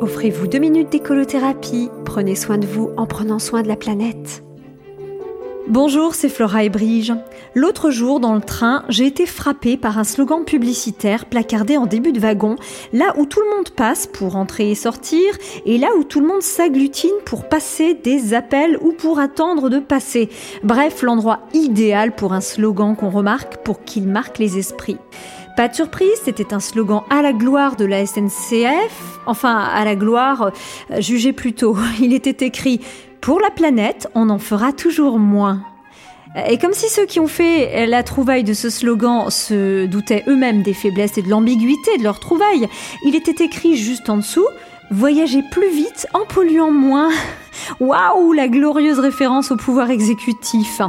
Offrez-vous deux minutes d'écolothérapie. Prenez soin de vous en prenant soin de la planète. Bonjour, c'est Flora et Brige. L'autre jour, dans le train, j'ai été frappée par un slogan publicitaire placardé en début de wagon, là où tout le monde passe pour entrer et sortir, et là où tout le monde s'agglutine pour passer des appels ou pour attendre de passer. Bref, l'endroit idéal pour un slogan qu'on remarque pour qu'il marque les esprits. Pas de surprise, c'était un slogan à la gloire de la SNCF, enfin à la gloire, euh, jugez plutôt. Il était écrit pour la planète, on en fera toujours moins. Et comme si ceux qui ont fait la trouvaille de ce slogan se doutaient eux-mêmes des faiblesses et de l'ambiguïté de leur trouvaille, il était écrit juste en dessous Voyager plus vite en polluant moins. Waouh, la glorieuse référence au pouvoir exécutif.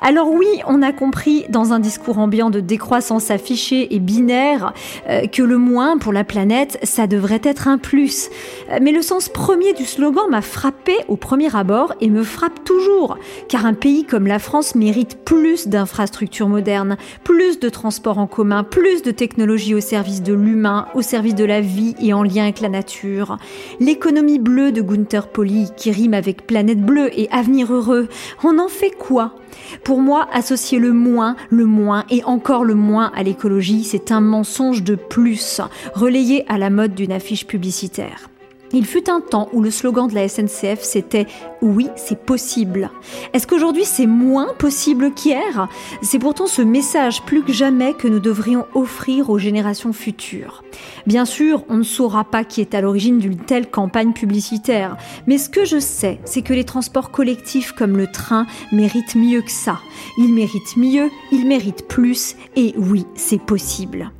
Alors oui, on a compris dans un discours ambiant de décroissance affichée et binaire euh, que le moins pour la planète, ça devrait être un plus. Euh, mais le sens premier du slogan m'a frappé au premier abord et me frappe toujours, car un pays comme la France mérite plus d'infrastructures modernes, plus de transports en commun, plus de technologies au service de l'humain, au service de la vie et en lien avec la nature. L'économie bleue de Gunther Poli qui rime avec planète bleue et avenir heureux. On en fait quoi? Pour moi, associer le moins, le moins et encore le moins à l'écologie, c'est un mensonge de plus, relayé à la mode d'une affiche publicitaire. Il fut un temps où le slogan de la SNCF c'était Oui, c'est possible. Est-ce qu'aujourd'hui c'est moins possible qu'hier? C'est pourtant ce message plus que jamais que nous devrions offrir aux générations futures. Bien sûr, on ne saura pas qui est à l'origine d'une telle campagne publicitaire, mais ce que je sais, c'est que les transports collectifs comme le train méritent mieux que ça. Ils méritent mieux, ils méritent plus, et oui, c'est possible.